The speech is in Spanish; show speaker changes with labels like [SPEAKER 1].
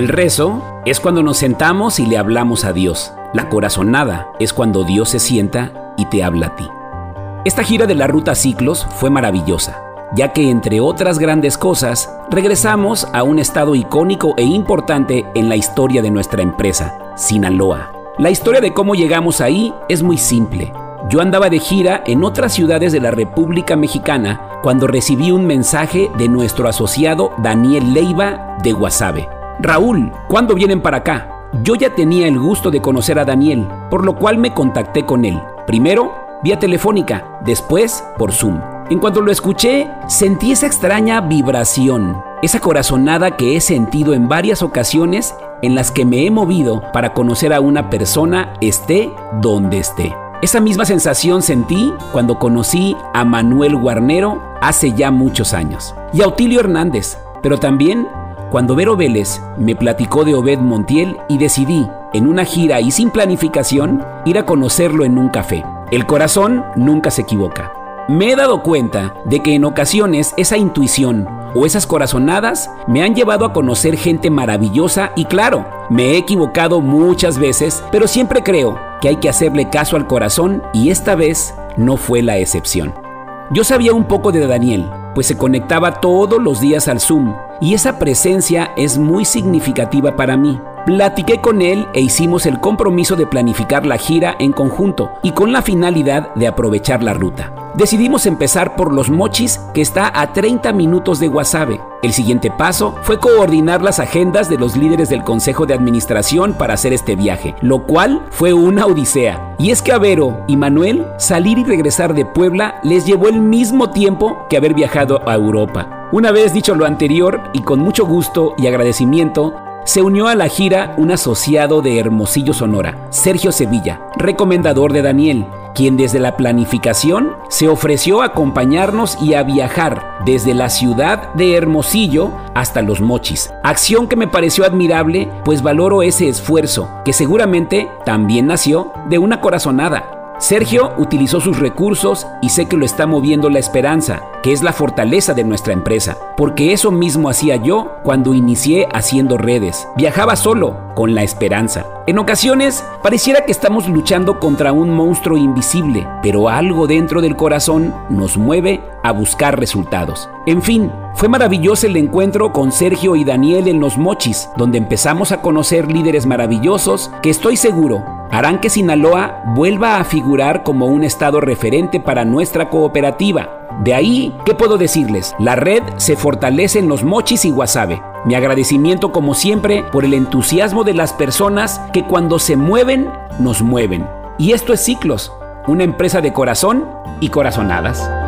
[SPEAKER 1] El rezo es cuando nos sentamos y le hablamos a Dios. La corazonada es cuando Dios se sienta y te habla a ti. Esta gira de la ruta Ciclos fue maravillosa, ya que entre otras grandes cosas, regresamos a un estado icónico e importante en la historia de nuestra empresa, Sinaloa. La historia de cómo llegamos ahí es muy simple. Yo andaba de gira en otras ciudades de la República Mexicana cuando recibí un mensaje de nuestro asociado Daniel Leiva de Guasave Raúl, ¿cuándo vienen para acá? Yo ya tenía el gusto de conocer a Daniel, por lo cual me contacté con él. Primero, vía telefónica, después por Zoom. En cuanto lo escuché, sentí esa extraña vibración, esa corazonada que he sentido en varias ocasiones en las que me he movido para conocer a una persona esté donde esté. Esa misma sensación sentí cuando conocí a Manuel Guarnero hace ya muchos años y a Otilio Hernández, pero también cuando Vero Vélez me platicó de Obed Montiel y decidí, en una gira y sin planificación, ir a conocerlo en un café. El corazón nunca se equivoca. Me he dado cuenta de que en ocasiones esa intuición o esas corazonadas me han llevado a conocer gente maravillosa y claro, me he equivocado muchas veces, pero siempre creo que hay que hacerle caso al corazón y esta vez no fue la excepción. Yo sabía un poco de Daniel, pues se conectaba todos los días al Zoom y esa presencia es muy significativa para mí. Platiqué con él e hicimos el compromiso de planificar la gira en conjunto y con la finalidad de aprovechar la ruta. Decidimos empezar por Los Mochis, que está a 30 minutos de Guasave. El siguiente paso fue coordinar las agendas de los líderes del Consejo de Administración para hacer este viaje, lo cual fue una odisea. Y es que a Vero y Manuel salir y regresar de Puebla les llevó el mismo tiempo que haber viajado a Europa. Una vez dicho lo anterior y con mucho gusto y agradecimiento, se unió a la gira un asociado de Hermosillo Sonora, Sergio Sevilla, recomendador de Daniel, quien desde la planificación se ofreció a acompañarnos y a viajar desde la ciudad de Hermosillo hasta Los Mochis. Acción que me pareció admirable, pues valoro ese esfuerzo, que seguramente también nació de una corazonada. Sergio utilizó sus recursos y sé que lo está moviendo la esperanza, que es la fortaleza de nuestra empresa, porque eso mismo hacía yo cuando inicié haciendo redes. Viajaba solo, con la esperanza. En ocasiones pareciera que estamos luchando contra un monstruo invisible, pero algo dentro del corazón nos mueve a buscar resultados. En fin, fue maravilloso el encuentro con Sergio y Daniel en Los Mochis, donde empezamos a conocer líderes maravillosos que estoy seguro harán que Sinaloa vuelva a figurar como un estado referente para nuestra cooperativa. De ahí, ¿qué puedo decirles? La red se fortalece en los mochis y guasave. Mi agradecimiento como siempre por el entusiasmo de las personas que cuando se mueven, nos mueven. Y esto es Ciclos, una empresa de corazón y corazonadas.